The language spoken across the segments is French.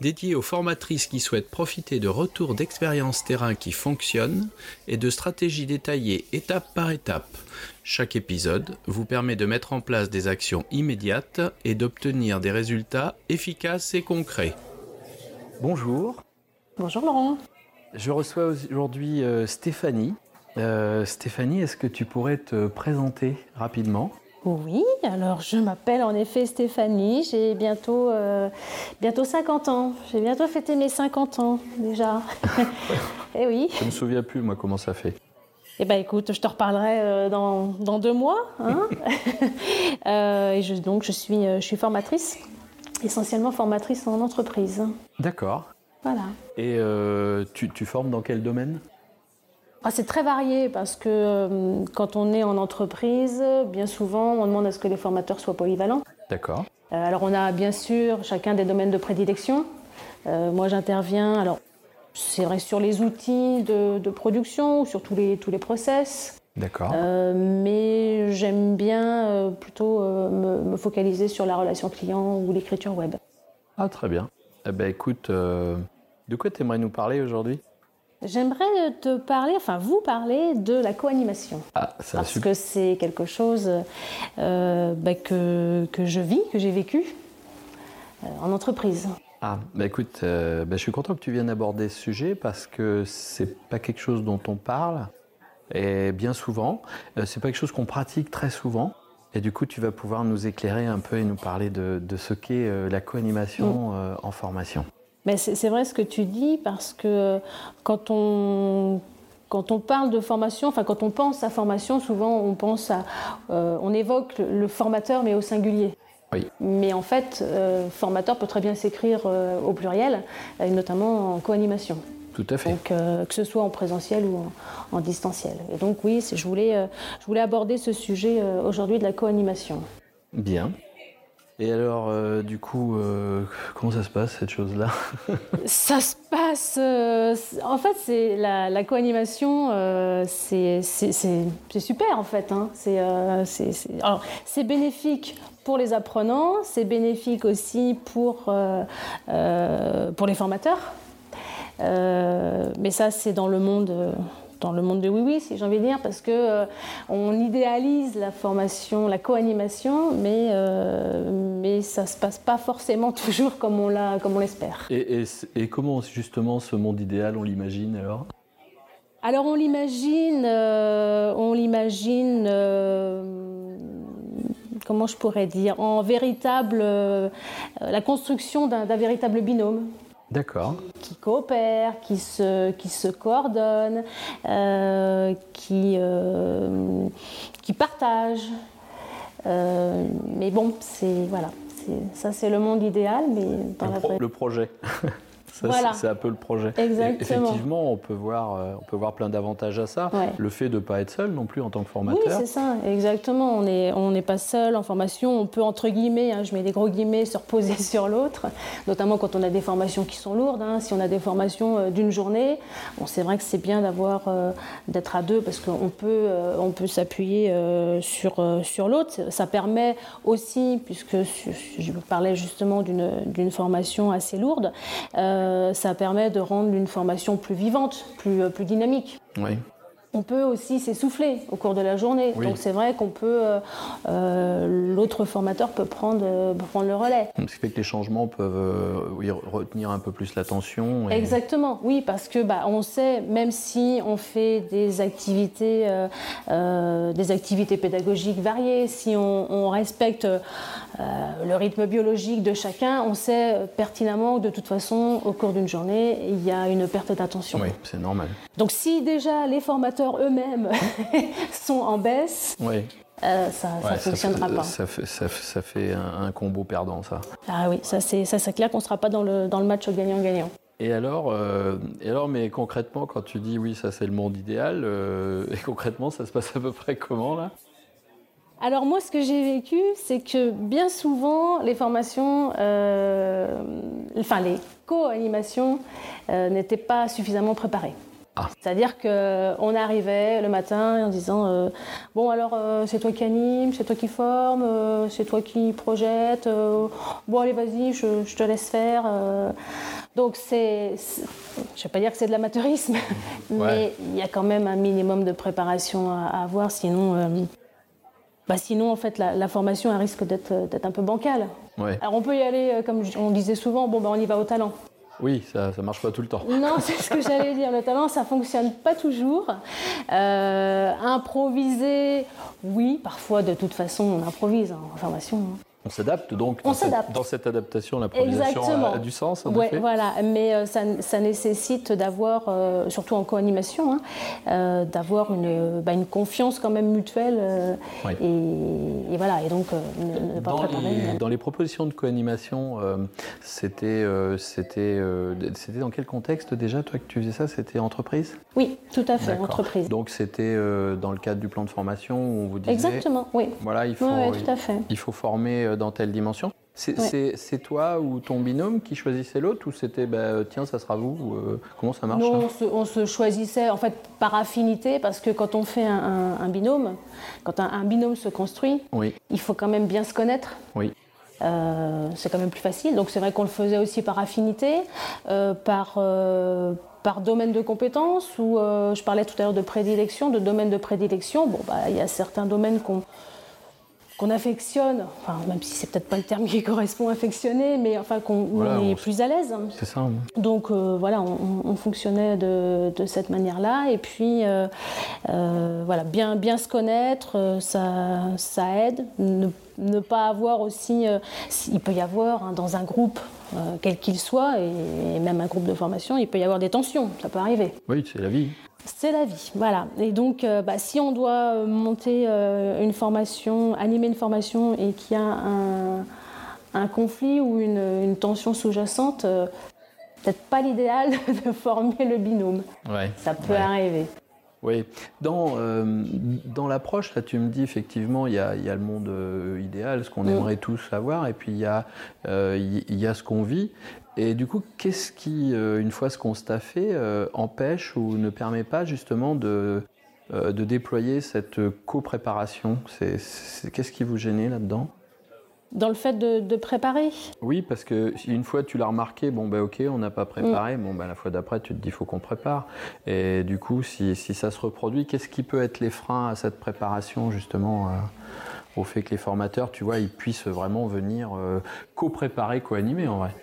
dédié aux formatrices qui souhaitent profiter de retours d'expériences terrain qui fonctionnent et de stratégies détaillées étape par étape. Chaque épisode vous permet de mettre en place des actions immédiates et d'obtenir des résultats efficaces et concrets. Bonjour. Bonjour Laurent. Je reçois aujourd'hui euh, Stéphanie. Euh, Stéphanie, est-ce que tu pourrais te présenter rapidement? Oui, alors je m'appelle en effet Stéphanie, j'ai bientôt, euh, bientôt 50 ans. J'ai bientôt fêté mes 50 ans déjà. Et eh oui. Je ne me souviens plus moi comment ça fait. Eh bien écoute, je te reparlerai euh, dans, dans deux mois. Hein euh, et je, donc je suis, je suis formatrice, essentiellement formatrice en entreprise. D'accord. Voilà. Et tu, tu formes dans quel domaine? Ah, c'est très varié parce que euh, quand on est en entreprise, bien souvent, on demande à ce que les formateurs soient polyvalents. D'accord. Euh, alors, on a bien sûr chacun des domaines de prédilection. Euh, moi, j'interviens, alors, c'est vrai, sur les outils de, production ou sur tous les, tous les process. D'accord. mais j'aime bien plutôt me, focaliser sur la relation client ou l'écriture web. Ah, très bien. Eh ben, écoute, de quoi tu aimerais nous parler aujourd'hui? J'aimerais te parler, enfin vous parler de la co-animation. Ah, parce que c'est quelque chose euh, bah, que, que, je vis, que j'ai vécu euh, en entreprise. Ah, bah écoute, euh, bah, je suis content que tu viennes aborder ce sujet parce que c'est pas quelque chose dont on parle et bien souvent, c'est pas quelque chose qu'on pratique très souvent. Et du coup, tu vas pouvoir nous éclairer un peu et nous parler de, de ce qu'est la co-animation mm. en formation c'est vrai ce que tu dis parce que quand on, quand on parle de formation, enfin quand on pense à formation, souvent on pense à, euh, on évoque le, formateur mais au singulier. Oui. Mais en fait, euh, formateur peut très bien s'écrire euh, au pluriel, et notamment en co-animation. Tout à fait. Donc, que ce soit en présentiel ou en, distanciel. Et donc oui, je voulais, je voulais aborder ce sujet aujourd'hui de la co-animation. Bien. Et alors, euh, du coup, euh, comment ça se passe cette chose-là Ça se passe. Euh, en fait, c'est la, co-animation, c'est super en fait. Hein. C'est bénéfique pour les apprenants, c'est bénéfique aussi pour, pour les formateurs. mais ça, c'est dans le monde dans le monde de oui oui si j'ai envie de dire parce que euh, on idéalise la formation la co-animation mais euh, mais ça se passe pas forcément toujours comme on l'a comme on l'espère. Et, et, comment justement ce monde idéal on l'imagine alors? Alors on l'imagine euh, on l'imagine comment je pourrais dire en véritable la construction d'un véritable binôme D'accord. Qui coopèrent, qui se, qui se coordonnent, euh, qui, euh, qui partagent. Euh, mais bon, c'est voilà, ça c'est le monde idéal, mais dans le, la le projet. C'est un peu le projet. Exactement. effectivement, on peut voir, euh, on peut voir plein d'avantages à ça. Le fait de ne pas être seul non plus en tant que formateur. Oui, c'est ça, exactement. On n'est on pas seul en formation. On peut, entre guillemets, hein, je mets des gros guillemets, se reposer sur l'autre, notamment quand on a des formations qui sont lourdes. Hein. Si on a des formations euh, d'une journée, bon, c'est vrai que c'est bien d'avoir, euh, d'être à deux parce qu'on peut, on peut s'appuyer sur, sur l'autre. Ça permet aussi, puisque je parlais justement d'une formation assez lourde, euh, ça permet de rendre une formation plus vivante, plus, euh, plus dynamique. Oui on peut aussi s'essouffler au cours de la journée. Donc c'est vrai qu'on peut, euh, euh, l'autre formateur peut prendre, euh, prendre le relais. Ce qui fait que les changements peuvent retenir un peu plus l'attention. Exactement, oui, parce que bah, on sait, même si on fait des activités, des activités pédagogiques variées, si on, respecte le rythme biologique de chacun, on sait pertinemment que de toute façon, au cours d'une journée, il y a une perte d'attention. Oui, c'est normal. Donc si déjà les formateurs eux-mêmes sont en baisse, euh, ça ne fonctionnera pas. Ça fait, ça, fait un, combo perdant, ça. Ah oui, ça c'est clair qu'on ne sera pas dans le, dans le match gagnant-gagnant. Et alors, euh, et alors, mais concrètement, quand tu dis oui, ça c'est le monde idéal, euh, et concrètement, ça se passe à peu près comment là? Alors moi, ce que j'ai vécu, c'est que bien souvent, les formations, euh, enfin les co-animations, n'étaient pas suffisamment préparées. Ah. C'est-à-dire qu'on arrivait le matin en disant euh, Bon, alors euh, c'est toi qui anime, c'est toi qui forme, euh, c'est toi qui projette, bon, allez, vas-y, je, te laisse faire. Donc, c'est. Je ne vais pas dire que c'est de l'amateurisme, mais il y a quand même un minimum de préparation à, avoir, sinon. Bah sinon, en fait, la, formation elle risque d'être un peu bancale. Alors, on peut y aller, comme on disait souvent, bon, bah, on y va au talent. Oui, ça ne marche pas tout le temps. Non, c'est ce que j'allais dire. Le talent, ça fonctionne pas toujours. Euh, improviser, oui, parfois de toute façon, on improvise en formation. Hein. On s'adapte donc dans, cette, adaptation, l'improvisation a, du sens Oui, voilà, mais euh, ça, nécessite d'avoir, euh, surtout en co-animation, hein, euh, d'avoir une, bah, une, confiance quand même mutuelle. et, voilà, et donc ne, pas dans Les, dans les propositions de co-animation, c'était, c'était, c'était dans quel contexte déjà, toi, que tu faisais ça? C'était entreprise? Oui, tout à fait, entreprise. Donc c'était dans le cadre du plan de formation où on vous disait. Exactement, oui. Voilà, il faut, tout à fait. il faut former dans telle dimension. C'est toi ou ton binôme qui choisissait l'autre ou c'était bah, tiens ça sera vous euh, Comment ça marche Non, on se, choisissait en fait par affinité parce que quand on fait un, binôme, quand un, binôme se construit, oui. il faut quand même bien se connaître. Oui. Euh, c'est quand même plus facile. Donc c'est vrai qu'on le faisait aussi par affinité, euh, par, par domaine de compétences, ou je parlais tout à l'heure de prédilection, de domaine de prédilection. Bon, bah, il y a certains domaines qu'on qu'on affectionne, enfin, même si c'est peut-être pas le terme qui correspond affectionner, mais enfin qu'on est plus à l'aise. C'est ça. Donc euh, voilà, on, fonctionnait de, cette manière-là, et puis euh, euh, voilà, bien, bien se connaître, ça, ça aide. Ne, pas avoir aussi, il peut y avoir hein, dans un groupe quel qu'il soit, et, même un groupe de formation, il peut y avoir des tensions, ça peut arriver. Oui, c'est la vie. C'est la vie, voilà. Et donc, euh, bah, si on doit euh, monter euh, une formation, animer une formation et qu'il y a un, conflit ou une, tension sous-jacente, peut-être pas l'idéal de former le binôme. Ouais, Ça peut arriver. Oui, dans, dans l'approche, là tu me dis effectivement, il y a, le monde idéal, ce qu'on mm. aimerait tous savoir, et puis il y a, il y a ce qu'on vit. Et du coup, qu'est-ce qui, euh, une fois ce constat fait, euh, empêche ou ne permet pas justement de, euh, de déployer cette co-préparation? Qu'est-ce qui vous gênait là-dedans? Dans le fait de, préparer? Oui, parce que une fois tu l'as remarqué, bon ben ok, on n'a pas préparé, mm. bon ben la fois d'après tu te dis faut qu'on prépare. Et du coup, si, si ça se reproduit, qu'est-ce qui peut être les freins à cette préparation justement au fait que les formateurs, tu vois, ils puissent vraiment venir co-préparer, co-animer en vrai?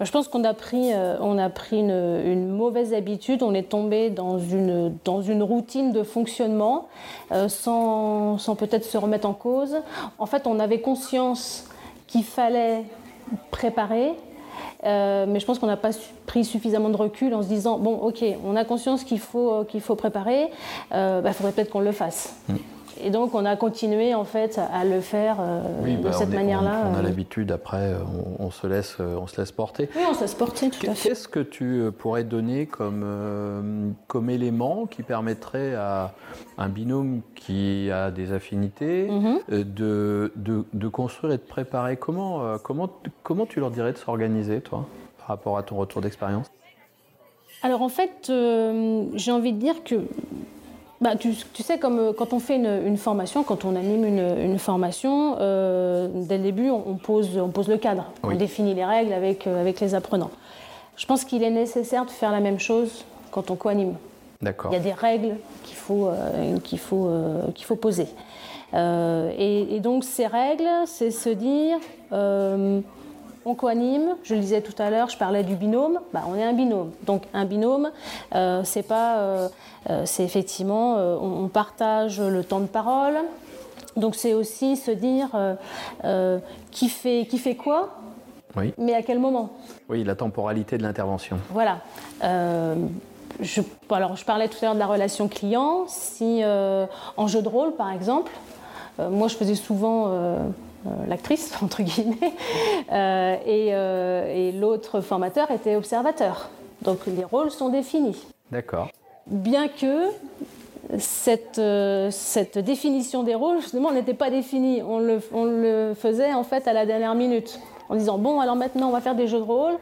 Je pense qu'on a pris, euh, on a pris une, mauvaise habitude, on est tombé dans une, dans une routine de fonctionnement euh, sans, sans peut-être se remettre en cause. En fait, on avait conscience qu'il fallait préparer, euh, mais je pense qu'on n'a pas pris suffisamment de recul en se disant bon, ok, on a conscience qu'il faut, qu'il faut préparer, il bah, faudrait peut-être qu'on le fasse. Mm. Et donc on a continué en fait à le faire euh, de bah, cette manière-là. On, a euh. l'habitude après, on, se laisse, euh, on se laisse porter. Oui, on se laisse porter tout à fait. Qu'est-ce que tu pourrais donner comme, comme élément qui permettrait à un binôme qui a des affinités mhm. de, de, de, construire et de préparer? Comment, comment, comment tu leur dirais de s'organiser, toi, par rapport à ton retour d'expérience? Alors en fait, j'ai envie de dire que bah, tu, sais, comme euh, quand on fait une, formation, quand on anime une, formation, euh, dès le début, on, pose, on pose le cadre, on définit les règles avec, euh, avec les apprenants. Je pense qu'il est nécessaire de faire la même chose quand on co-anime. D'accord. Il y a des règles qu'il faut, qu'il faut, qu'il faut poser. Et, et, donc, ces règles, c'est se dire on coanime, je le disais tout à l'heure, je parlais du binôme, bah, on est un binôme. Donc un binôme, euh, c'est pas, euh, euh, c'est effectivement, on, partage le temps de parole. Donc c'est aussi se dire qui fait qui fait quoi, oui. mais à quel moment. Oui, la temporalité de l'intervention. Voilà. Je, alors, je parlais tout à l'heure de la relation client. Si en jeu de rôle, par exemple, moi, je faisais souvent l'actrice, entre guillemets, et, et l'autre formateur était observateur. Donc les rôles sont définis. D'accord. Bien que cette, cette, définition des rôles, justement, n'était pas définie. On le, on le, faisait en fait à la dernière minute, en disant bon, alors maintenant on va faire des jeux de rôle.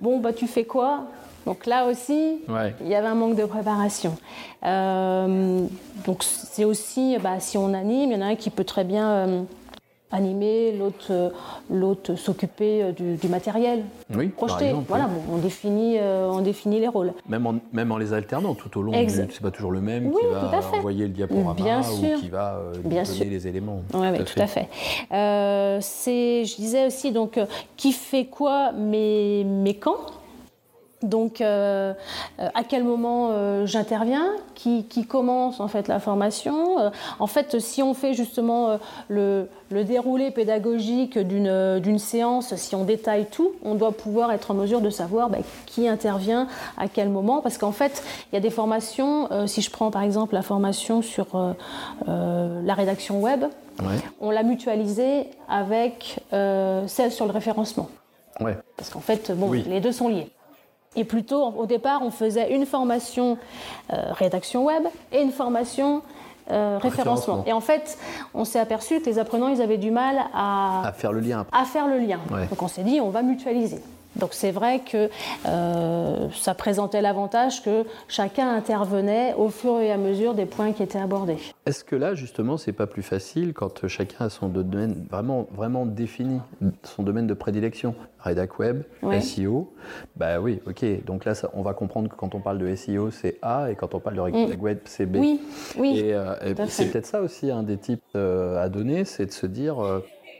Bon, bah tu fais quoi? Donc là aussi, il y avait un manque de préparation. Euh, donc c'est aussi, bah, si on anime, il y en a un qui peut très bien euh, animer, l'autre, euh, l'autre s'occuper du, matériel. Oui, projeter. voilà, on, définit, on définit les rôles. Même en, même en les alternant tout au long c'est pas toujours le même qui va envoyer le diaporama ou qui va donner les éléments. Oui, tout, tout, à fait. c'est, je disais aussi, donc, qui fait quoi, mais, mais quand? Donc, euh, euh, à quel moment euh, j'interviens? Qui, commence en fait la formation? En fait, si on fait justement le, déroulé pédagogique d'une séance, si on détaille tout, on doit pouvoir être en mesure de savoir bah, qui intervient à quel moment. Parce qu'en fait, il y a des formations, si je prends par exemple la formation sur la rédaction web, on l'a mutualisée avec celle sur le référencement. Parce qu'en fait, bon, les deux sont liés. Et plutôt, au départ, on faisait une formation euh, rédaction web et une formation euh, référencement. Et en fait, on s'est aperçu que les apprenants, ils avaient du mal à, à faire le lien. À faire le lien. Donc on s'est dit, on va mutualiser. Donc c'est vrai que euh, ça présentait l'avantage que chacun intervenait au fur et à mesure des points qui étaient abordés. Est-ce que là, justement, c'est pas plus facile quand chacun a son domaine vraiment, vraiment défini, son domaine de prédilection? Redac Web, SEO. Bah oui, ok. Donc là, on va comprendre que quand on parle de SEO, c'est A, et quand on parle de Redac mm. Web, c'est B. Oui, oui. Et, euh, c'est peut-être ça aussi un des types euh, à donner, c'est de se dire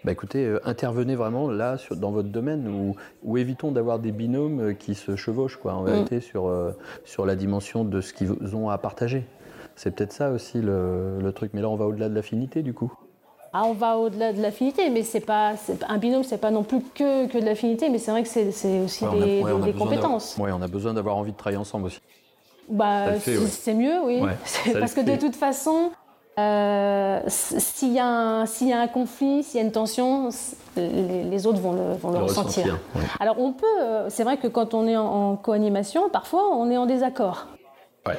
bah écoutez, euh, intervenez vraiment là sur, dans votre domaine ou, ou évitons d'avoir des binômes euh, qui se chevauchent quoi, en mm. vérité sur, euh, sur la dimension de ce qu'ils ont à partager. C'est peut-être ça aussi le, le, truc. Mais là, on va au-delà de l'affinité du coup. Ah, on va au-delà de l'affinité, mais c'est pas un binôme, c'est pas non plus que, que de l'affinité, mais c'est vrai que c'est aussi des, des compétences. Oui, on a besoin d'avoir envie de travailler ensemble aussi. Bah, c'est mieux, oui. parce que de toute façon, euh, s'il y, a un conflit, s'il y a une tension, les, autres vont le, ressentir. Alors on peut, euh, c'est vrai que quand on est en, co-animation, parfois on est en désaccord. Ouais.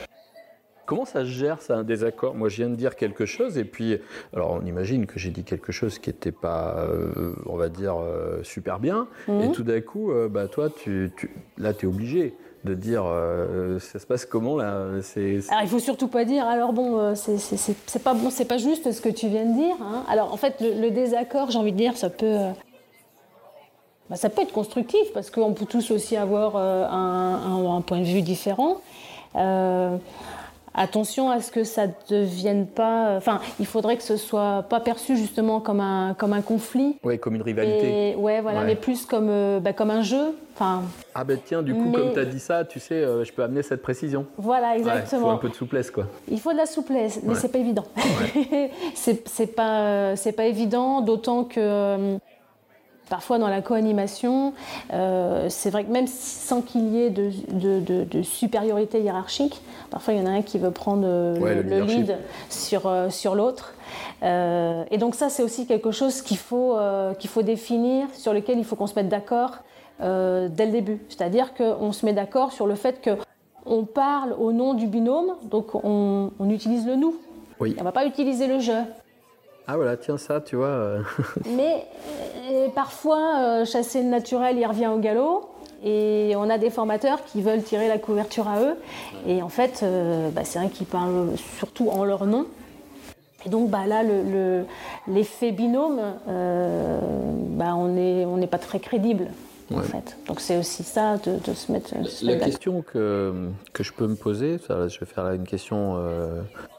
Comment ça se gère, ça, un désaccord? Moi, je viens de dire quelque chose, et puis, alors, on imagine que j'ai dit quelque chose qui n'était pas, euh, on va dire, super bien, mhm. et tout d'un coup, bah, toi, tu, là, tu es obligé dire euh, ça se passe comment là c'est, Alors il faut surtout pas dire alors bon euh, c'est, pas bon c'est pas juste ce que tu viens de dire. Hein. Alors en fait le, désaccord j'ai envie de dire ça peut euh, bah, ça peut être constructif parce qu'on peut tous aussi avoir un, point de vue différent. Attention à ce que ça ne devienne pas. Enfin, il faudrait que ce soit pas perçu justement comme un, comme un conflit. Oui, comme une rivalité. Et, ouais, voilà, mais plus comme, bah, comme un jeu. Enfin, ah ben tiens, du coup, comme tu as dit ça, tu sais, euh, je peux amener cette précision. Voilà, exactement. il faut un peu de souplesse, quoi. Il faut de la souplesse, mais c'est pas évident. c'est pas, c'est pas évident, d'autant que euh, Parfois dans la co-animation, euh, c'est vrai que même sans qu'il y ait de, de, supériorité hiérarchique, parfois il y en a un qui veut prendre euh, le, lead sur, euh, sur l'autre. et donc ça c'est aussi quelque chose qu'il faut, qu'il faut définir, sur lequel il faut qu'on se mette d'accord dès le début. C'est-à-dire qu'on se met d'accord sur le fait qu'on parle au nom du binôme, donc on, on utilise le nous. Oui. On ne va pas utiliser le je. Ah voilà, tiens ça, tu vois. Euh. Mais euh, parfois, euh, chasser le naturel, il revient au galop. Et on a des formateurs qui veulent tirer la couverture à eux. Et en fait, bah, c'est vrai qu'ils parlent surtout en leur nom. Et donc bah, là, l'effet binôme, bah, on n'est pas très crédible. En fait. Donc c'est aussi ça de, se mettre. la question que, que, je peux me poser, je vais faire là une question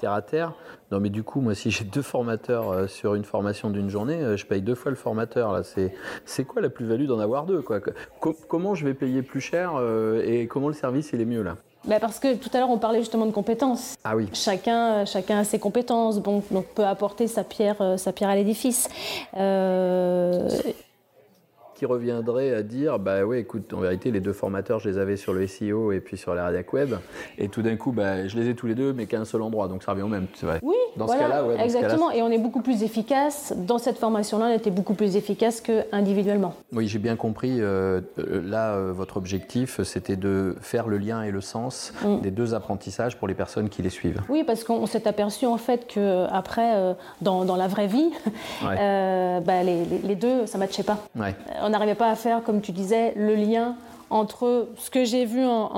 terre à terre. Non, mais du coup, moi, si j'ai deux formateurs euh, sur une formation d'une journée, euh, je paye deux fois le formateur. Là, c'est, c'est quoi la plus-value d'en avoir deux quoi? Comment je vais payer plus cher euh, et comment le service il est mieux là? Bah parce que tout à l'heure on parlait justement de compétences. Ah oui. Chacun, chacun a ses compétences, donc, donc peut apporter sa pierre, sa pierre à l'édifice. Qui reviendrait à dire bah ouais, écoute, en vérité, les deux formateurs, je les avais sur le SEO et puis sur la rédac web, et tout d'un coup, bah, je les ai tous les deux, mais qu'à un seul endroit, donc ça revient au même. Vrai. Oui, dans ce cas-là, ouais, exactement. et on est beaucoup plus efficace dans cette formation-là. On était beaucoup plus efficace que individuellement. Oui, j'ai bien compris. Euh, là, euh, votre objectif, c'était de faire le lien et le sens mm. des deux apprentissages pour les personnes qui les suivent. Oui, parce qu'on s'est aperçu en fait que après, euh, dans, dans, la vraie vie, bah, les, les, deux, ça matchait pas. On n'arrivait pas à faire, comme tu disais, le lien entre ce que j'ai vu en,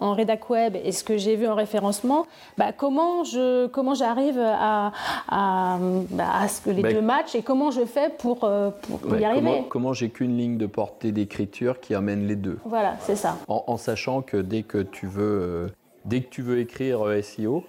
en, rédac web et ce que j'ai vu en référencement, bah, comment je comment j'arrive à, à, bah, à, ce que les bah, deux matchent et comment je fais pour, euh, pour, y arriver. Comment, j'ai qu'une ligne de portée d'écriture qui amène les deux. Voilà, c'est ça. En, sachant que dès que tu veux euh, dès que tu veux écrire SEO,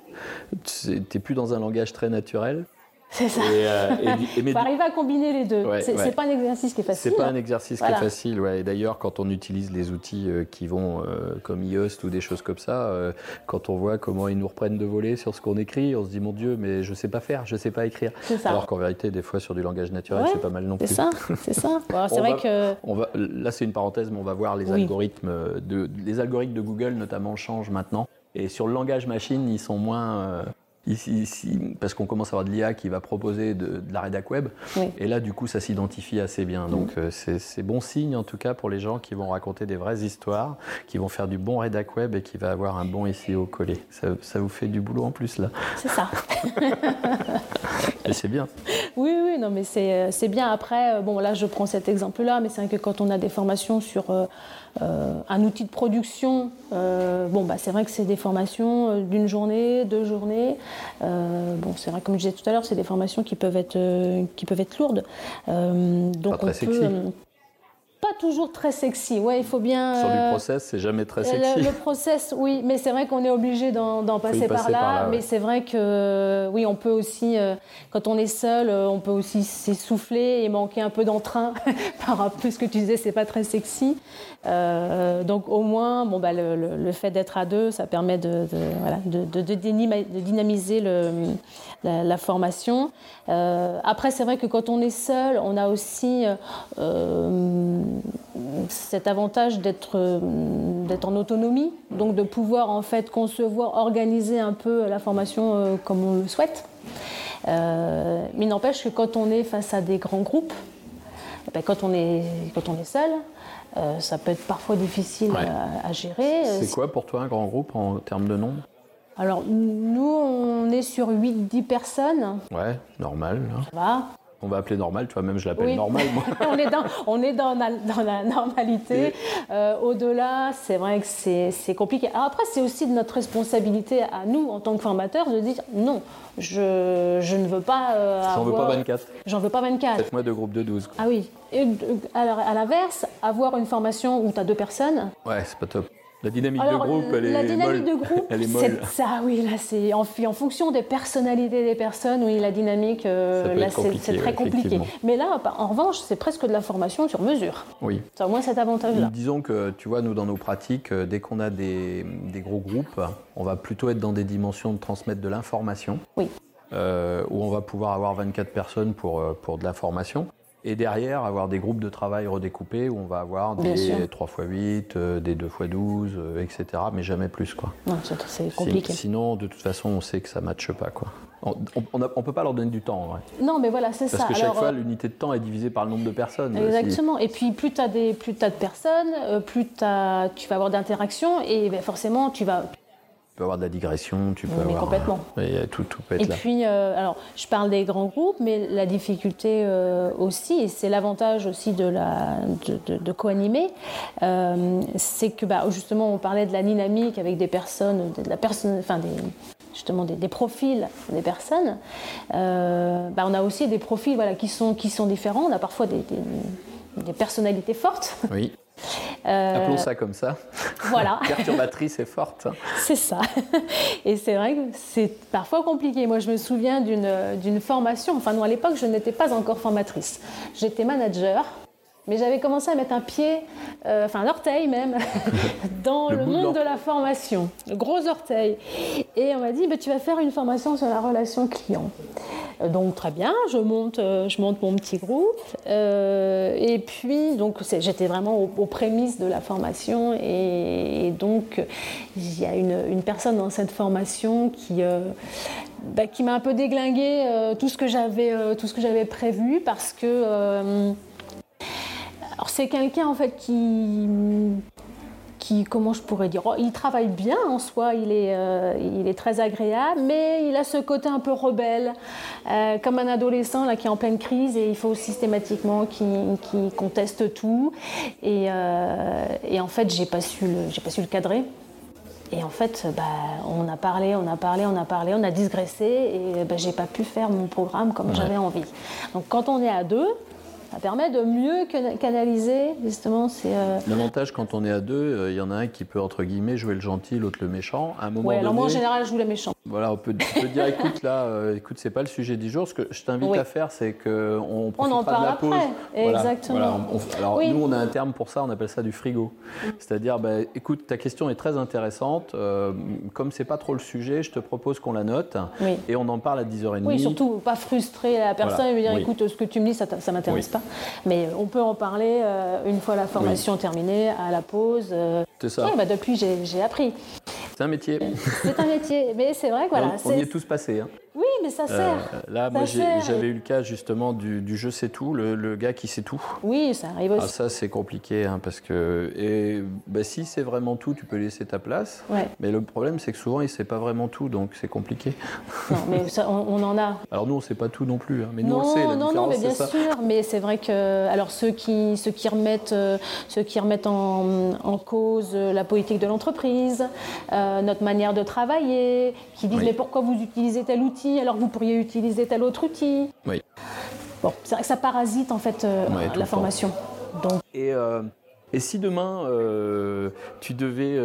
tu n'es plus dans un langage très naturel. C'est ça. Et, euh, et, arriver à combiner les deux. c'est pas un exercice qui est facile. C'est pas un exercice qui est facile. Ouais. Et d'ailleurs, quand on utilise les outils euh, qui vont euh, comme Yoast ou des choses comme ça, euh, quand on voit comment ils nous reprennent de voler sur ce qu'on écrit, on se dit mon Dieu, mais je sais pas faire, je sais pas écrire. Alors qu'en vérité, des fois sur du langage naturel, c'est pas mal non plus. C'est ça. C'est ça. c'est vrai que. On va, là, c'est une parenthèse, mais on va voir les algorithmes de les algorithmes de Google notamment changent maintenant. Et sur le langage machine, ils sont moins Ici, parce qu'on commence à avoir de l'IA qui va proposer de, la rédac web. Et là, du coup, ça s'identifie assez bien. Donc, euh, c'est bon signe, en tout cas, pour les gens qui vont raconter des vraies histoires, qui vont faire du bon rédac web et qui va avoir un bon SEO collé. Ça, ça vous fait du boulot en plus, là. C'est ça. et c'est bien. Oui, oui, non, mais c'est euh, bien. Après, euh, bon, là, je prends cet exemple-là, mais c'est vrai que quand on a des formations sur euh, un outil de production, euh, bon, bah, c'est vrai que c'est des formations euh, d'une journée, deux journées. bon, c'est vrai, comme je disais tout à l'heure, c'est des formations qui peuvent être, qui peuvent être lourdes. donc Pas très pas toujours très sexy. Ouais, il faut bien. Sur du process, c'est jamais très sexy. Le, process, oui, mais c'est vrai qu'on est obligé d'en passer, par là. mais c'est vrai que oui, on peut aussi, quand on est seul, on peut aussi s'essouffler et manquer un peu d'entrain par rapport à ce que tu disais, c'est pas très sexy. Euh, donc au moins, bon, bah, le, fait d'être à deux, ça permet de, voilà, de, dynamiser la, formation. Euh, après, c'est vrai que quand on est seul, on a aussi euh, cet avantage d'être en autonomie, donc de pouvoir en fait concevoir, organiser un peu la formation comme on le souhaite. mais n'empêche que quand on est face à des grands groupes, eh ben, quand, on est, quand on est seul, euh, ça peut être parfois difficile à, gérer. C'est quoi pour toi un grand groupe en termes de nombre? Alors, nous, on est sur 8-10 personnes. Ouais, normal. Hein. Ça va. On va appeler normal, tu vois, même je l'appelle normal. on est dans, on est dans, la normalité. Euh, au-delà, c'est vrai que c'est compliqué. Alors après, c'est aussi de notre responsabilité à nous, en tant que formateurs, de dire non, je, je ne veux pas. Euh, J'en veux pas 24. J'en veux pas 24. Faites-moi deux groupes de 12. Ah oui. Et, alors, à l'inverse, avoir une formation où tu as deux personnes. Ouais, c'est pas top. La dynamique de groupe, elle est La dynamique de groupe, elle est molle. Ça, oui, là, c'est en, en, fonction des personnalités des personnes, oui, la dynamique, euh, là, c'est très compliqué. Mais là, en revanche, c'est presque de la formation sur mesure. Oui. A au moins cet avantage-là. Disons que, tu vois, nous, dans nos pratiques, euh, dès qu'on a des, des, gros groupes, on va plutôt être dans des dimensions de transmettre de l'information. Oui. Euh, où on va pouvoir avoir 24 personnes pour, pour de la formation. Et derrière, avoir des groupes de travail redécoupés où on va avoir des 3 x 8, des 2 x 12, etc. Mais jamais plus. Quoi. c'est compliqué. Sinon, de toute façon, on sait que ça ne matche pas. Quoi. On ne peut pas leur donner du temps. Non, mais voilà, c'est ça. Parce que chaque fois, euh, l'unité de temps est divisée par le nombre de personnes. Exactement. Et puis, plus tu as, as de personnes, euh, plus as, tu vas avoir d'interactions et ben, forcément, tu vas, peux avoir de la digression, tu peux mais avoir. complètement. Et tout, tout peut être et puis, euh, alors, je parle des grands groupes, mais la difficulté euh, aussi, et c'est l'avantage aussi de, la, de, de, co-animer, euh, c'est que bah, justement, on parlait de la dynamique avec des personnes, de la personne, enfin, des, justement des, des, profils des personnes. bah, on a aussi des profils voilà, qui, sont, qui sont différents. On a parfois des, des, des personnalités fortes. Oui. Euh, Appelons ça comme ça. Voilà. Perturbatrice et forte. C'est ça. Et c'est vrai que c'est parfois compliqué. Moi, je me souviens d'une formation. Enfin, non, à l'époque, je n'étais pas encore formatrice. J'étais manager. Mais j'avais commencé à mettre un pied, euh, enfin un orteil même, dans le, monde de la formation, le gros orteil. Et on m'a dit, bah, tu vas faire une formation sur la relation client. Euh, donc très bien, je monte, euh, je monte mon petit groupe. et puis, donc j'étais vraiment aux, prémices de la formation. Et, donc, il y a une, personne dans cette formation qui, bah, qui m'a un peu déglingué tout ce que j'avais tout ce que j'avais prévu parce que alors c'est quelqu'un en fait qui qui, comment je pourrais dire, oh, il travaille bien en soi, il est, euh, il est très agréable, mais il a ce côté un peu rebelle, euh, comme un adolescent là, qui est en pleine crise et il faut systématiquement qu'il conteste tout. Et, euh, et en fait, j'ai pas su pas su le cadrer. Et en fait, bah, on a parlé, on a parlé, on a parlé, on a digressé et bah, j'ai pas pu faire mon programme comme j'avais envie. Donc quand on est à deux, ça permet de mieux canaliser, justement. c'est... Euh, L'avantage quand on est à deux, euh, il y en a un qui peut, entre guillemets, jouer le gentil, l'autre le méchant. À un moment alors moi en général, je joue le méchant. Voilà, on peut, dire, écoute, là, euh, écoute, c'est pas le sujet du jour. Ce que je t'invite à faire, c'est qu'on on en parle de la pause. Après. Exactement. alors nous, on a un terme pour ça, on appelle ça du frigo. C'est-à-dire, bah, écoute, ta question est très intéressante. comme c'est pas trop le sujet, je te propose qu'on la note et on en parle à 10h30. Oui, surtout pas frustrer la personne et lui dire, écoute, ce que tu me dis, ça, ça m'intéresse pas. Mais on peut en parler euh, une fois la formation terminée, à la pause. Euh. c'est ça. bah depuis, j'ai appris. C'est un métier. C'est un métier, mais c'est vrai que voilà. On, y est tous passés. Hein. Oui, mais ça sert. Euh, là, moi, j'avais eu le cas justement du, du je sais tout, le, gars qui sait tout. Oui, ça arrive aussi. Ah, ça, c'est compliqué, hein, parce que et bah, si c'est vraiment tout, tu peux laisser ta place. Mais le problème, c'est que souvent, il sait pas vraiment tout, donc c'est compliqué. Non, mais on, en a. Alors nous, on sait pas tout non plus, hein, mais nous, on sait. La non, non, mais bien sûr. Mais c'est vrai que alors ceux qui ceux qui remettent euh, ceux qui remettent en, en cause la politique de l'entreprise, euh, notre manière de travailler, qui disent mais pourquoi vous utilisez tel outil alors vous pourriez utiliser tel autre outil. Oui. Bon, c'est vrai que ça parasite en fait euh, la formation. Donc... Et, euh, et si demain euh, tu devais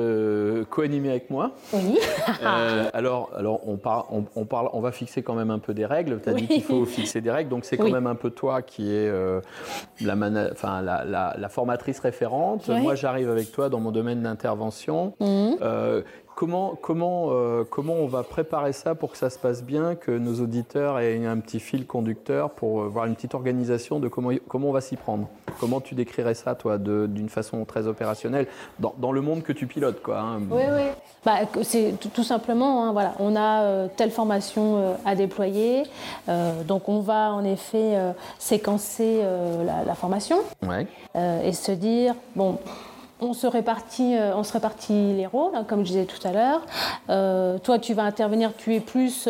co-animer avec moi Oui. alors, alors on, on, parle, on va fixer quand même un peu des règles. Tu as dit qu'il faut fixer des règles, donc c'est quand même un peu toi qui est la, enfin, la, la, formatrice référente. Moi, j'arrive avec toi dans mon domaine d'intervention. Mhm. Comment, comment, euh, comment on va préparer ça pour que ça se passe bien, que nos auditeurs aient un petit fil conducteur pour euh, voir une petite organisation de comment, comment on va s'y prendre. Comment tu décrirais ça, toi, d'une façon très opérationnelle, dans, dans, le monde que tu pilotes quoi, hein. Oui, oui. Bah, C'est tout simplement, hein, voilà, on a euh, telle formation à déployer, donc on va en effet séquencer la, la, formation. Ouais. et se dire, bon, on se répartit, euh, on se répartit les rôles, hein, comme je disais tout à l'heure. Euh, toi, tu vas intervenir, tu es plus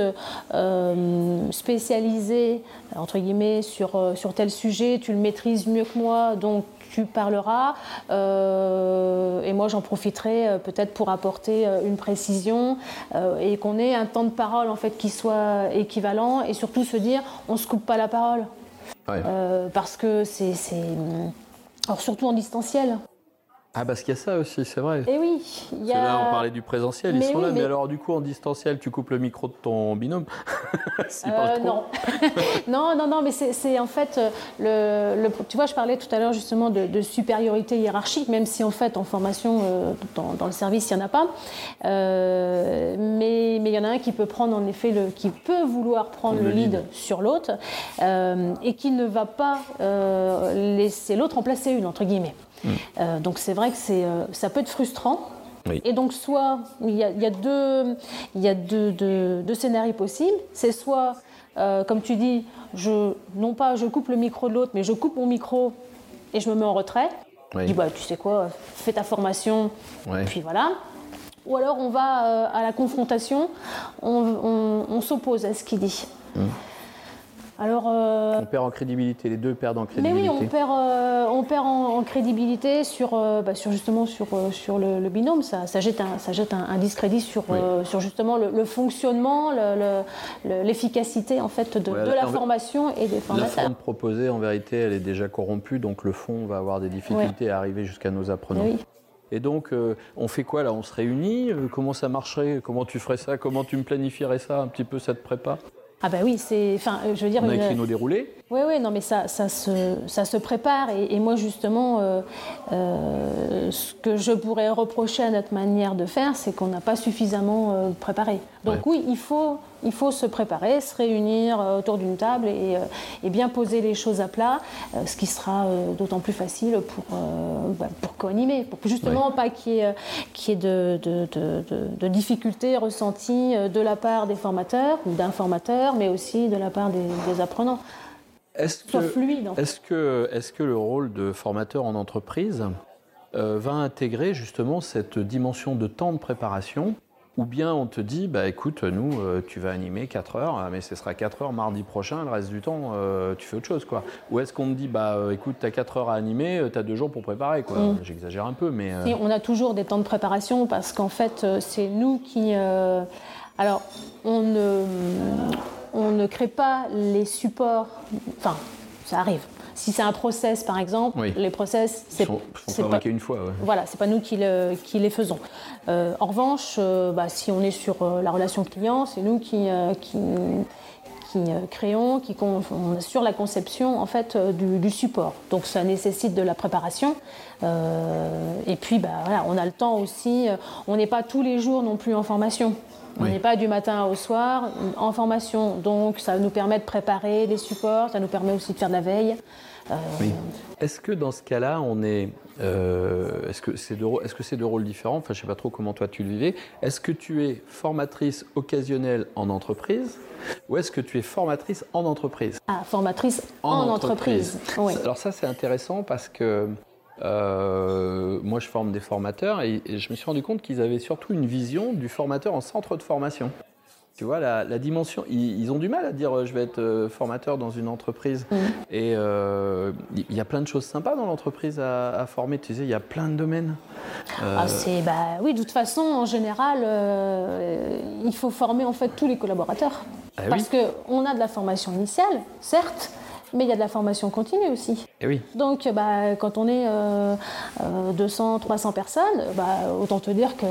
euh, spécialisé, entre guillemets, sur, sur tel sujet, tu le maîtrises mieux que moi, donc tu parleras. et moi, j'en profiterai peut-être pour apporter une précision et qu'on ait un temps de parole en fait qui soit équivalent et surtout se dire, on se coupe pas la parole. parce que c'est. Alors surtout en distanciel. Ah parce qu'il y a ça aussi, c'est vrai. Et eh oui, il y a... Là, on parlait du présentiel, ils sont là, mais... alors du coup en distanciel, tu coupes le micro de ton binôme euh, Non, non, non, non, mais c'est en fait euh, le, Tu vois, je parlais tout à l'heure justement de, supériorité hiérarchique, même si en fait en formation euh, dans, le service il n'y en a pas, mais mais il y en a un qui peut prendre en effet le, qui peut vouloir prendre le, lead, sur l'autre et qui ne va pas laisser l'autre en placer une entre guillemets. Euh, donc c'est vrai que euh, ça peut être frustrant. Et donc, soit il y a, deux, il y a deux, scénarios possibles. C'est soit, euh, comme tu dis, je, non pas je coupe le micro de l'autre, mais je coupe mon micro et je me mets en retrait. Je dis, bah, tu sais quoi, fais ta formation, puis voilà. Ou alors on va à la confrontation, on, s'oppose à ce qu'il dit. Mmh. Alors, euh, on perd en crédibilité, les deux perdent en crédibilité. Mais oui, on perd, euh, on perd en, crédibilité sur, euh, bah, sur, justement sur, sur le, binôme. Ça, ça, jette un, ça jette un, discrédit sur, sur justement le, fonctionnement, l'efficacité en fait de, la, formation et des formateurs. La forme proposée, en vérité, elle est déjà corrompue, donc le fond va avoir des difficultés à arriver jusqu'à nos apprenants. Et donc, on fait quoi là? On se réunit? Comment ça marcherait? Comment tu ferais ça? Comment tu me planifierais ça Un petit peu cette prépa? Ah bah oui, c'est, enfin, je veux dire. On a écrit nos déroulés. Oui, oui, non, mais ça, ça, se, ça se prépare. Et, moi, justement, euh, euh, ce que je pourrais reprocher à notre manière de faire, c'est qu'on n'a pas suffisamment euh, préparé. Donc oui, il faut, il faut se préparer, se réunir autour d'une table et, et, bien poser les choses à plat, ce qui sera d'autant plus facile pour, bah, pour co-animer, pour justement pas qu'il y ait, qu ait de, de, de, de, difficultés ressenties de la part des formateurs ou d'un formateur, mais aussi de la part des, des apprenants. Est-ce que, Est-ce que, est que, le rôle de formateur en entreprise euh, va intégrer justement cette dimension de temps de préparation ou bien on te dit, bah écoute, nous, euh, tu vas animer 4 heures, mais ce sera 4 heures mardi prochain, le reste du temps, euh, tu fais autre chose, quoi. Ou est-ce qu'on te dit, bah écoute, tu as 4 heures à animer, tu as 2 jours pour préparer, quoi. Mm. J'exagère un peu, mais... on a toujours des temps de préparation parce qu'en fait, c'est nous qui... alors, on ne on ne crée pas les supports. Enfin, ça arrive. Si c'est un process, par exemple, les process, c'est pas une fois. Voilà, c'est pas nous qui, les faisons. Euh, en revanche, euh, bah, si on est sur euh, la relation client, c'est nous qui, créons, qui on assure la conception en fait du, support. Donc ça nécessite de la préparation. et puis, bah, voilà, on a le temps aussi. on n'est pas tous les jours non plus en formation. On n'est pas du matin au soir en formation, donc ça nous permet de préparer les supports, ça nous permet aussi de faire de la veille. Euh, est-ce que dans ce cas-là, on est, euh, est-ce que c'est deux, est-ce que c'est deux rôles différents? Enfin, je sais pas trop comment toi tu le vivais. Est-ce que tu es formatrice occasionnelle en entreprise ou est-ce que tu es formatrice en entreprise? Ah, formatrice en, entreprise. Oui. Alors ça, c'est intéressant parce que euh, moi, je forme des formateurs et, je me suis rendu compte qu'ils avaient surtout une vision du formateur en centre de formation. Tu vois, la, dimension, ils, ont du mal à dire euh, je vais être euh, formateur dans une entreprise. Mm. Et il y a plein de choses sympas dans l'entreprise à, former. Tu sais, il y a plein de domaines. Ah, c'est, bah, oui, de toute façon, en général, il faut former en fait tous les collaborateurs. Ah Parce qu'on a de la formation initiale, certes, mais il y a de la formation continue aussi. Et eh oui. Donc, bah, quand on est 200, euh, 300 euh, personnes, bah, autant te dire que.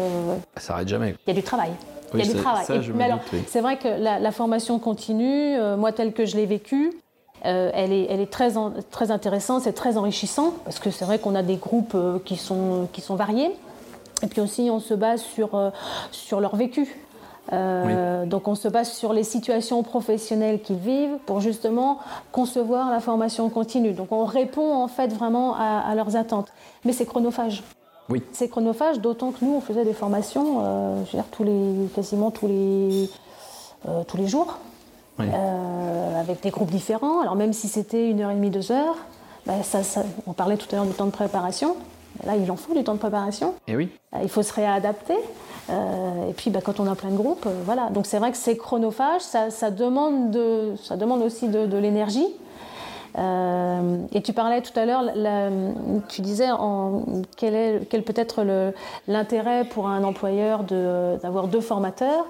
Ça n'arrête jamais. Il y a du travail. il y a du travail. mais alors, c'est vrai que la, formation continue, euh, moi, telle que je l'ai vécue, elle est, elle est très, très intéressante, c'est très enrichissant, parce que c'est vrai qu'on a des groupes qui, sont, qui sont variés. Et puis aussi, on se base sur, sur leur vécu. Euh, donc on se base sur les situations professionnelles qu'ils vivent pour justement concevoir la formation continue. Donc on répond en fait vraiment à, leurs attentes. Mais c'est chronophage. Oui. C'est chronophage, d'autant que nous on faisait des formations, euh, je veux dire, tous les, quasiment tous les, euh, tous les jours, avec des groupes différents. Alors même si c'était une heure et demie, deux heures, ben, on parlait tout à l'heure du temps de préparation. Là, il en faut du temps de préparation. Et eh oui. Il faut se réadapter. Euh, et puis bah, quand on a plein de groupes, euh, voilà. Donc c'est vrai que c'est chronophage, ça, demande, de, ça demande aussi de, l'énergie. Euh, et tu parlais tout à l'heure, tu disais en, quel, est, quel peut être l'intérêt pour un employeur d'avoir deux formateurs.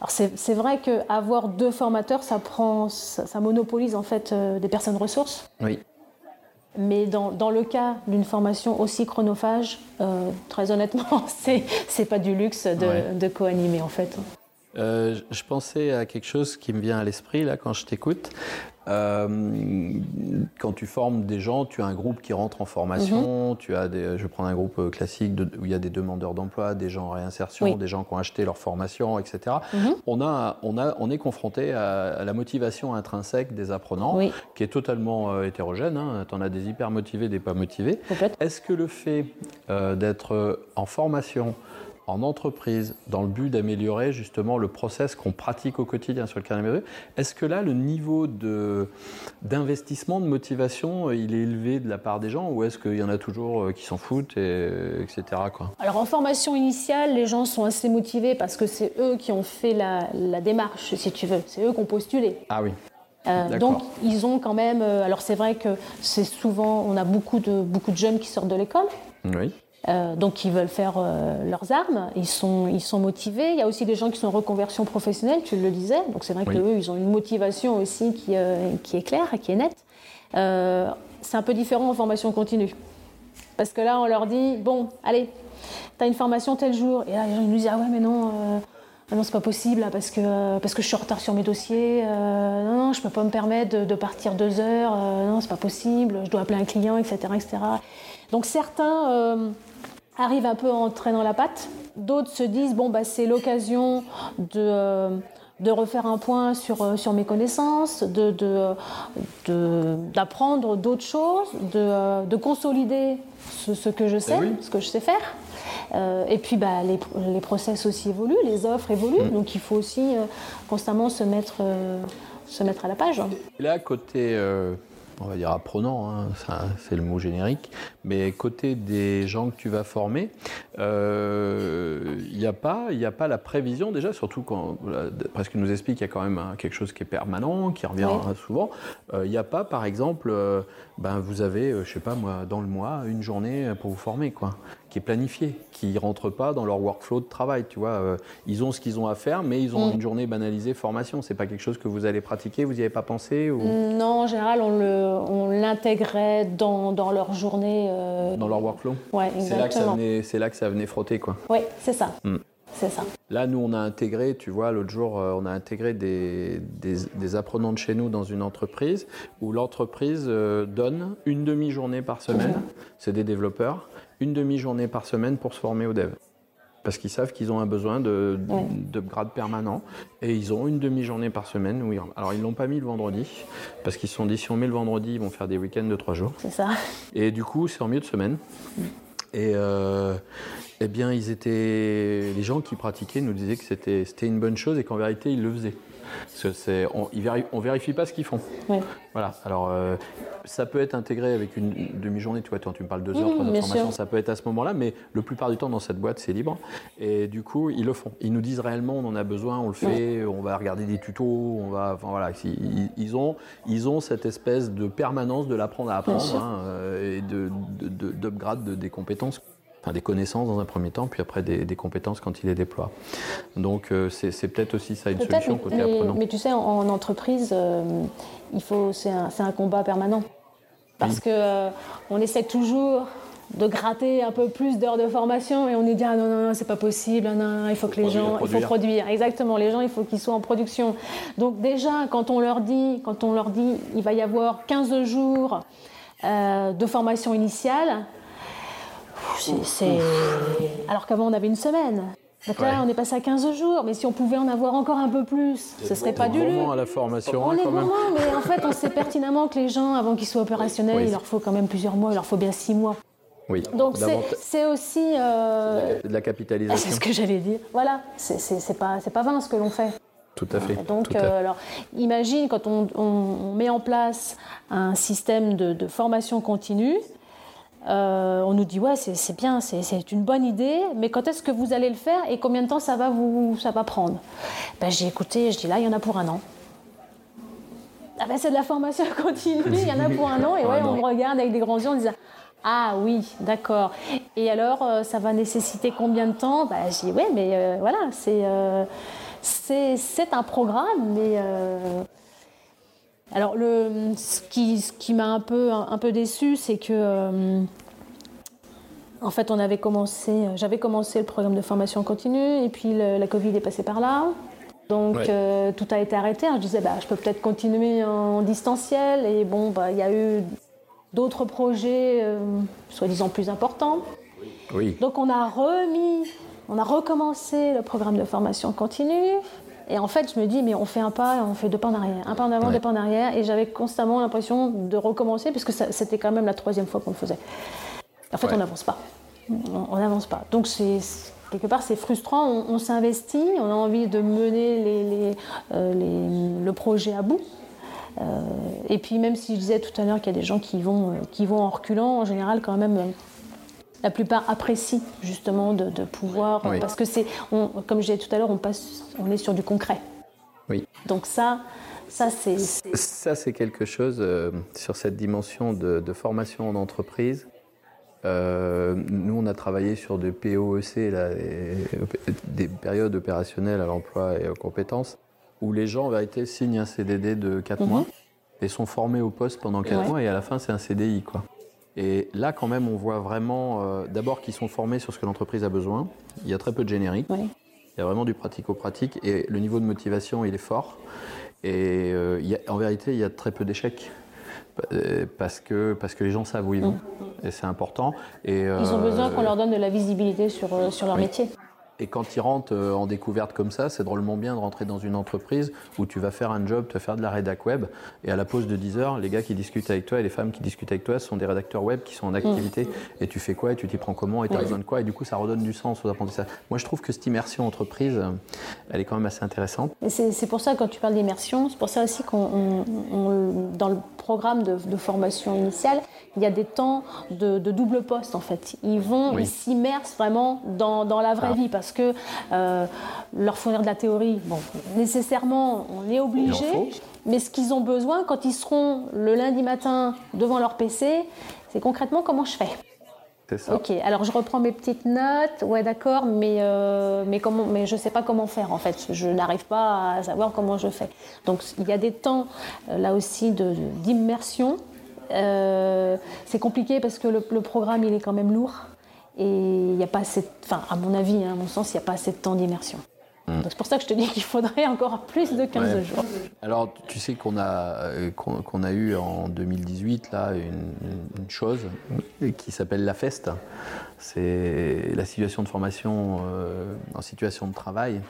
Alors c'est vrai qu'avoir deux formateurs, ça, prend, ça, ça, monopolise en fait des personnes ressources. Oui. Mais dans, dans le cas d'une formation aussi chronophage, euh, très honnêtement, c'est n'est pas du luxe de, de co-animer en fait. Euh, je pensais à quelque chose qui me vient à l'esprit là quand je t'écoute. Euh, quand tu formes des gens, tu as un groupe qui rentre en formation, mhm. tu as des, je vais prendre un groupe euh, classique où il y a des demandeurs d'emploi, des gens en réinsertion, des gens qui ont acheté leur formation, etc. Mhm. On, a, on, a, on est confronté à, la motivation intrinsèque des apprenants, qui est totalement hétérogène. Hein. Tu en as des hyper motivés, des pas motivés. Est-ce que le fait d'être en formation, en entreprise dans le but d'améliorer justement le process qu'on pratique au quotidien sur le carnet est-ce que là, le niveau d'investissement, de, motivation, euh, il est élevé de la part des gens ou est-ce qu'il y en a toujours euh, qui s'en foutent, et, etc. Quoi? Alors en formation initiale, les gens sont assez motivés parce que c'est eux qui ont fait la, démarche, si tu veux. C'est eux qui ont postulé. Ah oui. Euh, donc ils ont quand même. alors c'est vrai que c'est souvent, on a beaucoup de beaucoup de jeunes qui sortent de l'école. Oui. Euh, donc ils veulent faire euh, leurs armes, ils sont, ils sont motivés. Il y a aussi des gens qui sont en reconversion professionnelle, tu le disais, donc c'est vrai qu'eux, ils ont une motivation aussi qui, euh, qui est claire et qui est nette. c'est un peu différent en formation continue. Parce que là, on leur dit, bon, allez, tu as une formation tel jour. Et là, ils nous disent, ah ouais, mais non, non, c'est pas possible parce que, parce que je suis en retard sur mes dossiers. Euh, non, non, je peux pas me permettre de, partir deux heures. Euh, non, c'est pas possible. Je dois appeler un client, etc. etc. Donc certains euh, arrivent un peu à entrer dans la patte. D'autres se disent bon, bah, c'est l'occasion de, de refaire un point sur, sur mes connaissances, d'apprendre de, d'apprendre d'autres choses, de, de consolider ce, ce, que je sais, eh ce que je sais faire. Euh, et puis bah, les, les, process aussi évoluent, les offres évoluent, mm. donc il faut aussi euh, constamment se mettre, euh, se mettre à la page. là, côté on va dire apprenant, hein, c'est le mot générique, mais côté des gens que tu vas former, il euh, n'y a, pas, a pas la prévision déjà, surtout quand, parce qu'il nous explique qu'il y a quand même hein, quelque chose qui est permanent, qui revient souvent, il euh, n'y a pas par exemple, euh, ben, vous avez, je sais pas moi, dans le mois, une journée pour vous former, quoi qui est planifié, qui ne rentre pas dans leur workflow de travail. Tu vois, euh, ils ont ce qu'ils ont à faire, mais ils ont mm. une journée banalisée formation. C'est pas quelque chose que vous allez pratiquer. Vous n'y avez pas pensé ou... Non, en général, on l'intégrait dans, dans, leur journée. Euh, dans leur workflow? Ouais, exactement. C'est là que ça venait frotter, quoi. Oui, c'est ça. Mm. C'est ça. Là, nous, on a intégré, tu vois, l'autre jour, euh, on a intégré des, des, apprenants de chez nous dans une entreprise où l'entreprise donne une demi-journée par semaine. C'est des développeurs une demi-journée par semaine pour se former au dev. Parce qu'ils savent qu'ils ont un besoin de, de, grade permanent et ils ont une demi-journée par semaine. Oui. Alors ils l'ont pas mis le vendredi parce qu'ils se sont dit si on met le vendredi, ils vont faire des week-ends de trois jours. C'est ça. Et du coup, c'est en milieu de semaine. Et euh, eh bien, ils étaient, les gens qui pratiquaient nous disaient que c'était une bonne chose et qu'en vérité, ils le faisaient. Parce que on, ne vérifie pas ce qu'ils font. Voilà. Alors, euh, ça peut être intégré avec une demi-journée. Tu vois, tu me parles deux heures, trois heures de formation. Ça peut être à ce moment-là, mais le plupart du temps dans cette boîte, c'est libre. Et du coup, ils le font. Ils nous disent réellement, on en a besoin, on le fait. On va regarder des tutos. On va, enfin, voilà. Ils, ont, ils ont cette espèce de permanence de l'apprendre à apprendre hein, euh, et de, d'upgrade de, des compétences des connaissances dans un premier temps, puis après des, compétences quand il les déploie. Donc euh, c'est peut-être aussi ça une solution côté mais, apprenant. Mais tu sais, en, entreprise, euh, il faut c'est un, un, combat permanent. Parce que euh, on essaie toujours de gratter un peu plus d'heures de formation et on est dit ah non non, non c'est pas possible non, il faut, que les gens il faut produire. exactement les gens il faut qu'ils soient en production. Donc déjà quand on leur dit quand on leur dit il va y avoir 15 jours de formation initiale c'est, Alors qu'avant, on avait une semaine. Donc là, on est passé à 15 jours, mais si on pouvait en avoir encore un peu plus, ce serait pas du luxe. à la formation. On est vraiment, mais en fait, on sait pertinemment que les gens, avant qu'ils soient opérationnels, il leur faut quand même plusieurs mois, il leur faut bien six mois. Oui. Donc c'est aussi euh... de la capitalisation. C'est ce que j'allais dire. Voilà, c'est pas c'est pas vain ce que l'on fait. Tout à fait. Donc, euh, alors, imagine quand on, on, met en place un système de, de formation continue, euh, on nous dit ouais c'est bien, c'est une bonne idée, mais quand est-ce que vous allez le faire et combien de temps ça va vous ça va prendre? Ben, J'ai écouté, je dis là il y en a pour un an. Ah ben, c'est de la formation continue, il y en a pour un an et ouais on me regarde avec des grands yeux en disant ah oui, d'accord. Et alors, euh, ça va nécessiter combien de temps? Ben, Je dis, ouais, mais euh, voilà, c'est un programme, mais alors, le, ce qui, ce qui m'a un peu, un, peu déçu, c'est que, euh, en fait, on avait commencé, j'avais commencé le programme de formation continue, et puis la Covid est passée par là. Donc, euh, tout a été arrêté. Je disais, bah, je peux peut-être continuer en distanciel, et bon, bah, il y a eu d'autres projets, euh, soi-disant plus importants. Oui. Donc, on a remis, on a recommencé le programme de formation continue. Et en fait, je me dis, mais on fait un pas, on fait deux pas en arrière, un pas en avant, deux pas en arrière. Et j'avais constamment l'impression de recommencer, puisque c'était quand même la troisième fois qu'on le faisait. En fait, on n'avance pas. On n'avance pas. Donc, c'est quelque part, c'est frustrant. On, s'investit, on a envie de mener les, euh, le projet à bout. Euh, et puis, même si je disais tout à l'heure qu'il y a des gens qui vont, euh, qui vont en reculant, en général, quand même la plupart apprécient justement de, pouvoir, parce que c'est, comme je disais tout à l'heure, on passe, on est sur du concret. Oui. Donc ça, ça c'est. Ça c'est quelque chose euh, sur cette dimension de, formation en entreprise. Euh, nous, on a travaillé sur des POEC, là, des périodes opérationnelles à l'emploi et aux compétences, où les gens en vérité signent un CDD de 4 mhm. mois et sont formés au poste pendant 4 mois et à la fin c'est un CDI quoi. Et là, quand même, on voit vraiment, euh, d'abord qu'ils sont formés sur ce que l'entreprise a besoin. Il y a très peu de générique. Il y a vraiment du pratico-pratique et le niveau de motivation, il est fort. Et euh, en vérité, il y a très peu d'échecs euh, parce que, parce que les gens savent où ils vont. Mm. Et c'est important. Et, ils ont besoin qu'on leur donne de la visibilité sur, sur leur métier. Et quand ils rentrent euh, en découverte comme ça, c'est drôlement bien de rentrer dans une entreprise où tu vas faire un job, te faire de la rédac web. Et à la pause de 10 heures, les gars qui discutent avec toi et les femmes qui discutent avec toi sont des rédacteurs web qui sont en activité. Mm. Et tu fais quoi et tu t'y prends comment et tu as besoin de quoi? Et du coup, ça redonne du sens aux apprentissages. Moi, je trouve que cette immersion entreprise, elle est quand même assez intéressante. C'est pour ça, quand tu parles d'immersion, c'est pour ça aussi qu'on, dans le programme de, formation initiale, il y a des temps de, double poste en fait. Ils vont, ils s'immersent vraiment dans, dans la vraie ah. vie parce parce que euh, leur fournir de la théorie, bon, nécessairement, on est obligé. Mais ce qu'ils ont besoin, quand ils seront le lundi matin devant leur PC, c'est concrètement comment je fais. C'est ça. Ok, alors je reprends mes petites notes, ouais d'accord, mais, euh, mais, comment, mais je ne sais pas comment faire en fait, je n'arrive pas à savoir comment je fais. Donc il y a des temps euh, là aussi d'immersion. c'est compliqué parce que le, le, programme il est quand même lourd. Et il n'y a pas assez, enfin, à mon avis, hein, à mon sens, il n'y a pas assez de temps d'immersion. Hmm. C'est pour ça que je te dis qu'il faudrait encore plus de 15 jours. Alors, tu sais qu'on a, euh, qu'on, a eu en 2018 là, une, chose qui s'appelle la FEST. C'est la situation de formation euh, en situation de travail.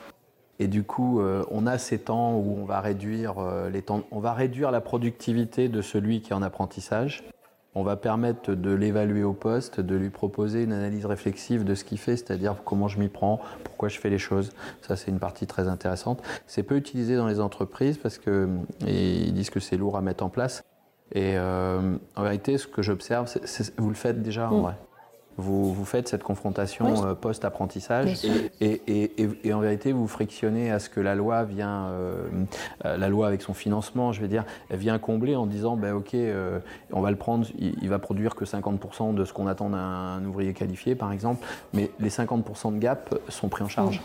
Et du coup, euh, on a ces temps où on va réduire les temps, on va réduire la productivité de celui qui est en apprentissage on va permettre de l'évaluer au poste, de lui proposer une analyse réflexive de ce qu'il fait, c'est-à-dire comment je m'y prends, pourquoi je fais les choses. Ça, c'est une partie très intéressante. C'est peu utilisé dans les entreprises parce qu'ils disent que c'est lourd à mettre en place. Et euh, en vérité, ce que j'observe, vous le faites déjà en mm. vrai vous, vous faites cette confrontation euh, post-apprentissage et, en vérité vous frictionnez à ce que la loi vient, euh, euh, la loi avec son financement, je vais dire, vient combler en disant ben ok, on va le prendre, il, va produire que 50% de ce qu'on attend d'un ouvrier qualifié par exemple, mais les 50% de gap sont pris en charge.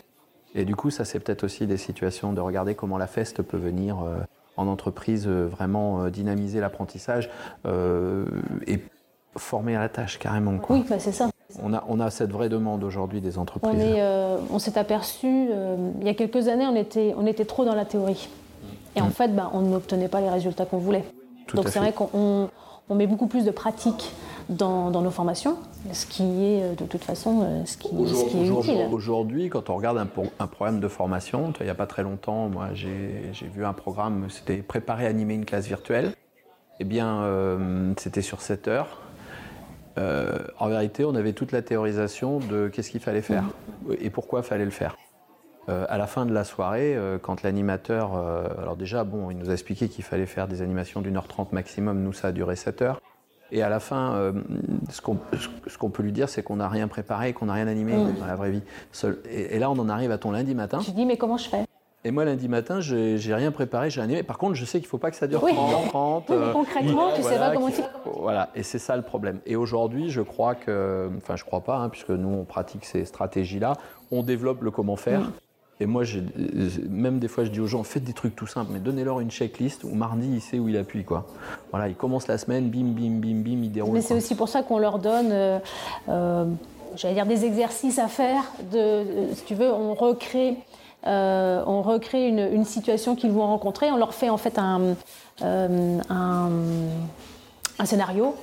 Et du coup, ça c'est peut-être aussi des situations de regarder comment la FEST peut venir en entreprise vraiment dynamiser l'apprentissage et former à la tâche carrément. Oui, bah, c'est ça. On a, on a cette vraie demande aujourd'hui des entreprises. On, euh, s'est aperçu, euh, il y a quelques années, on était, on était trop dans la théorie. Et en mm. fait, bah, on n'obtenait pas les résultats qu'on voulait. Donc c'est vrai qu'on on met beaucoup plus de pratique dans, dans, nos formations, ce qui est euh, de toute façon ce qui, ce qui est utile. Aujourd'hui, quand on regarde un, un, programme de formation, il n'y a pas très longtemps, moi j'ai vu un programme, c'était préparer à animer une classe virtuelle. Eh bien, c'était sur 7 heures. Euh, en vérité, on avait toute la théorisation de qu'est-ce qu'il fallait faire et pourquoi il fallait le faire. Euh, à la fin de la soirée, euh, quand l'animateur, alors déjà, bon, il nous a expliqué qu'il fallait faire des animations d'une heure trente maximum, nous ça a duré 7 heures. Et à la fin, ce qu'on peut lui dire, c'est qu'on n'a rien préparé, qu'on n'a rien animé dans la vraie vie. Et, et, là, on en arrive à ton lundi matin. Tu dis, mais comment je fais? Et moi, lundi matin, j'ai rien préparé, j'ai animé. Par contre, je sais qu'il ne faut pas que ça dure 30, Oui, mais concrètement, tu ne sais pas comment tu... Voilà, et c'est ça le problème. Et aujourd'hui, je crois que... Enfin, je crois pas, hein, puisque nous, on pratique ces stratégies-là. On développe le comment faire. Et moi, même des fois, je dis aux gens, faites des trucs tout simples, mais donnez-leur une checklist où mardi, il sait où il appuie. Quoi. Voilà, il commence la semaine, bim, bim, bim, bim, il déroule. Mais c'est aussi pour ça qu'on leur donne... Euh, euh, j'allais dire des exercices à faire, de, si tu veux, on recrée euh, on recrée une, situation qu'ils vont rencontrer, on leur fait en fait un, euh, un scénario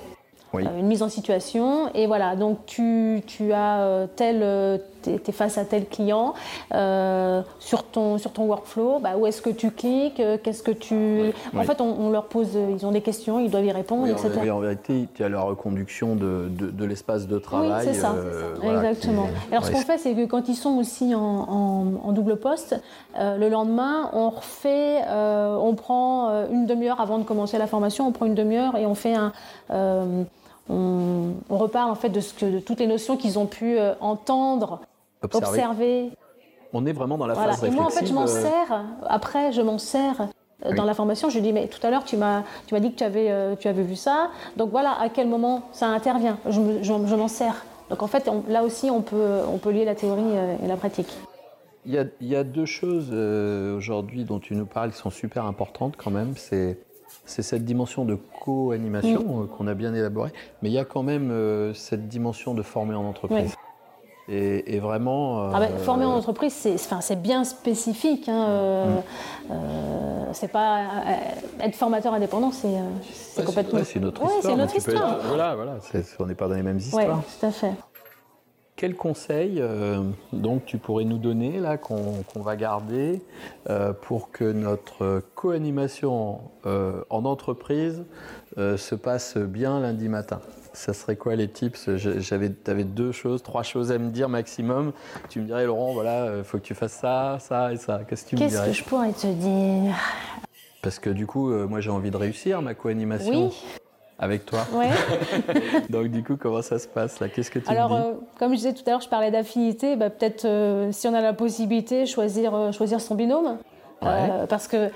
euh, une mise en situation. Et voilà, donc tu, tu as tel, tu es, face à tel client sur, ton, sur ton workflow, bah, où est-ce que tu cliques, qu'est-ce que tu... En fait, on, leur pose, ils ont des questions, ils doivent y répondre, etc. En, en vérité, tu as la reconduction de, de, l'espace de travail. Oui, c'est ça, exactement. Alors ce qu'on fait, c'est que quand ils sont aussi en, en, double poste, le lendemain, on refait, on prend une demi-heure avant de commencer la formation, on prend une demi-heure et on fait un on, reparle en fait de, ce que, de toutes les notions qu'ils ont pu euh, entendre, observer. On est vraiment dans la phase réflexive. Et moi, en fait, je m'en euh, sers. Après, je m'en sers euh, dans la formation. Je lui dis, mais tout à l'heure, tu m'as, tu m'as dit que tu avais, tu avais vu ça. Donc voilà, à quel moment ça intervient Je, m'en sers. Donc en fait, là aussi, on peut, on peut lier la théorie et la pratique. Il y a, il y a deux choses aujourd'hui dont tu nous parles qui sont super importantes quand même. C'est c'est cette dimension de co-animation mm. euh, qu'on a bien élaborée, mais il y a quand même euh, cette dimension de former en entreprise. Et, vraiment. Ah ben, former en entreprise, c'est bien spécifique. Hein, mm. c'est pas être formateur indépendant, c'est complètement. c'est notre histoire. c'est notre histoire. voilà, voilà. on n'est pas dans les mêmes histoires. Oui, tout à fait. Quel conseil euh, donc tu pourrais nous donner là qu'on va garder euh, pour que notre co-animation euh, en entreprise se passe bien lundi matin? Ça serait quoi les tips? J'avais, avais deux choses, trois choses à me dire maximum. Tu me dirais, Laurent, voilà, il faut que tu fasses ça, ça et ça. Qu'est-ce que tu me dirais? Qu'est-ce que je pourrais te dire? Parce que du coup, moi j'ai envie de réussir ma co-animation. Oui avec toi. Ouais. Donc du coup, comment ça se passe là? Qu'est-ce que tu Alors, dis? euh, comme je disais tout à l'heure, je parlais d'affinité. Bah, peut-être euh, si on a la possibilité, choisir euh, choisir son binôme. parce que,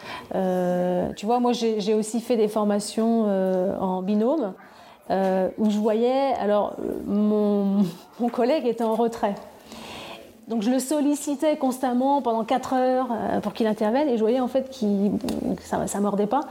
tu vois, moi j'ai aussi fait des formations en binôme où je voyais, alors mon, mon collègue était en retrait. Donc je le sollicitais constamment pendant 4 heures euh, pour qu'il intervienne et je voyais en fait que ça, ne mordait pas.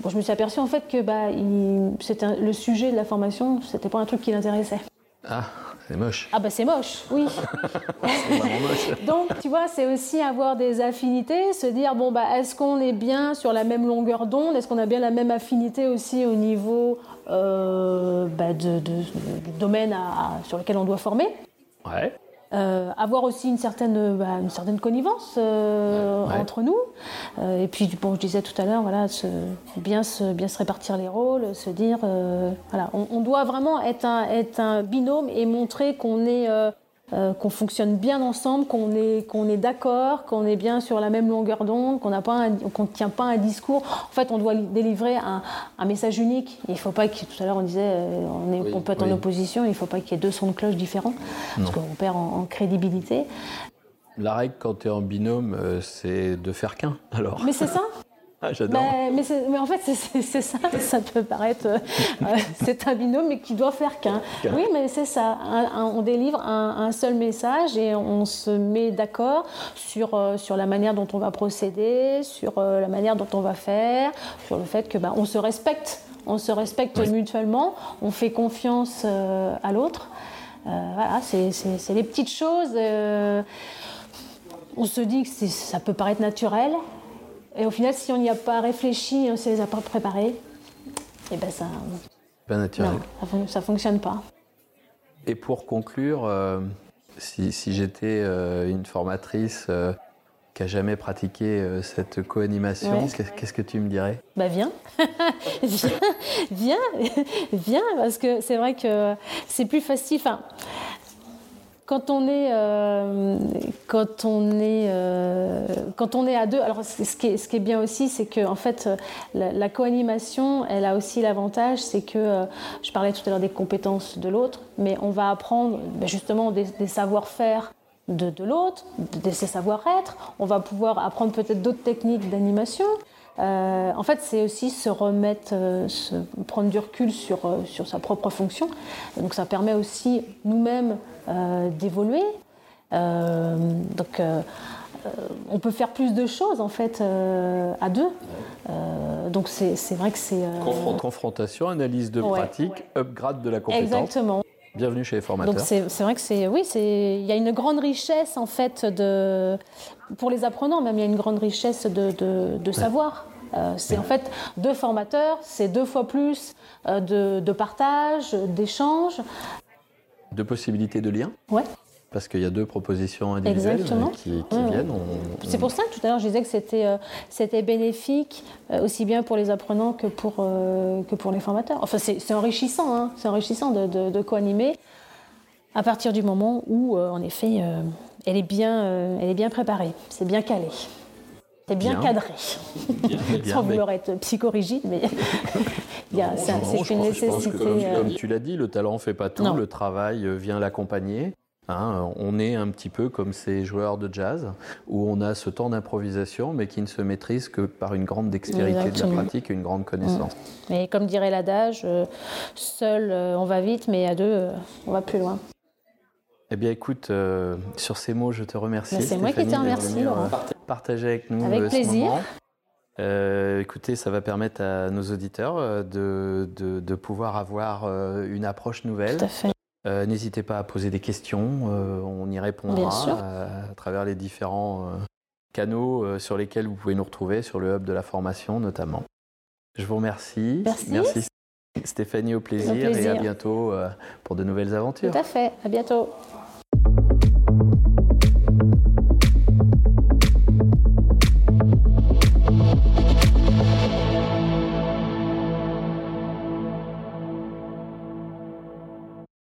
Bon, je me suis aperçu en fait que bah, le sujet de la formation, c'était pas un truc qui l'intéressait. Ah, c'est moche. Ah bah c'est moche, oui. moche. Donc tu vois, c'est aussi avoir des affinités, se dire bon bah est-ce qu'on est bien sur la même longueur d'onde, est-ce qu'on a bien la même affinité aussi au niveau euh, bah, de, du domaine sur lequel on doit former? Ouais. Euh, avoir aussi une certaine, bah, une certaine connivence euh, entre nous. Euh, et puis, bon, je disais tout à l'heure, voilà, bien, se, bien se répartir les rôles, se dire, voilà, on, on, doit vraiment être un, être un binôme et montrer qu'on est euh, qu'on fonctionne bien ensemble, qu'on est, qu'on est d'accord, qu'on est bien sur la même longueur d'onde, qu'on ne tient pas un discours. En fait, on doit délivrer un, message unique. Il ne faut pas que, tout à l'heure on disait, euh, on, est, on peut être en opposition, il ne faut pas qu'il y ait deux sons de cloche différents, parce qu'on perd en, crédibilité. La règle quand tu es en binôme, euh, c'est de faire qu'un, alors. Mais c'est ça ah, j'adore. Mais, mais, en fait, c'est ça. Ça peut paraître. Euh, c'est un binôme, mais qui doit faire qu'un. Oui, mais c'est ça. on délivre un, seul message et on se met d'accord sur, euh, sur la manière dont on va procéder, sur euh, la manière dont on va faire, sur le fait que bah, on se respecte. On se respecte mutuellement, on fait confiance à l'autre. voilà, c'est les petites choses. on se dit que ça peut paraître naturel, et au final, si on n'y a pas réfléchi, on ne se les a pas préparés, et ben ça. Pas naturel. ça ne fonctionne pas. Et pour conclure, euh, si, j'étais euh, une formatrice euh, qui n'a jamais pratiqué cette co-animation, qu'est-ce que tu me dirais? Bah viens, viens, viens, viens, parce que c'est vrai que c'est plus facile. Enfin, quand on est, euh, quand on est, euh, quand on est à deux, alors ce qui est, ce qui est bien aussi, c'est que en fait, la, la co-animation, elle a aussi l'avantage, c'est que euh, je parlais tout à l'heure des compétences de l'autre, mais on va apprendre ben, justement des, savoir-faire de, de l'autre, de ses savoir-être. On va pouvoir apprendre peut-être d'autres techniques d'animation. Euh, en fait, c'est aussi se remettre, euh, se prendre du recul sur, euh, sur sa propre fonction. donc ça permet aussi nous-mêmes d'évoluer. donc on peut faire plus de choses en fait à deux. donc c'est vrai que c'est... Confrontation, analyse de pratique, upgrade de la compétence. Exactement. Bienvenue chez les formateurs. Donc c'est vrai que c'est oui, il y a une grande richesse en fait de pour les apprenants même il y a une grande richesse de, de, savoir. Euh, c'est en fait deux formateurs, c'est deux fois plus euh, de, de, partage, d'échange. De possibilités de lien Ouais. Parce qu'il y a deux propositions individuelles qui, viennent. C'est pour ça que tout à l'heure je disais que c'était euh, c'était bénéfique aussi bien pour les apprenants que pour, que pour les formateurs. Enfin, c'est enrichissant, hein. c'est enrichissant de, de, co-animer à partir du moment où, en effet, elle, est bien, elle est bien préparée, c'est bien calé. C'est bien, cadré. Sans vouloir être psychorigide, mais c'est une nécessité. Euh, comme, tu l'as dit, le talent ne fait pas tout, le travail euh, vient l'accompagner. Hein, on est un petit peu comme ces joueurs de jazz, où on a ce temps d'improvisation, mais qui ne se maîtrise que par une grande dextérité de la pratique et une grande connaissance. Mais comme dirait l'adage, euh, seul on va vite, mais à deux on va plus loin. Eh bien, écoute, euh, sur ces mots, je te remercie. C'est moi qui te remercie, Laurent. Partager avec nous avec euh, plaisir. moment. Euh, écoutez, ça va permettre à nos auditeurs de, de, de pouvoir avoir une approche nouvelle. Tout à fait. Euh, n'hésitez pas à poser des questions, euh, on y répondra à, travers les différents canaux sur lesquels vous pouvez nous retrouver, sur le hub de la formation notamment. Je vous remercie. Merci. Stéphanie, au plaisir, au plaisir. et à bientôt pour de nouvelles aventures. Tout à fait, à bientôt.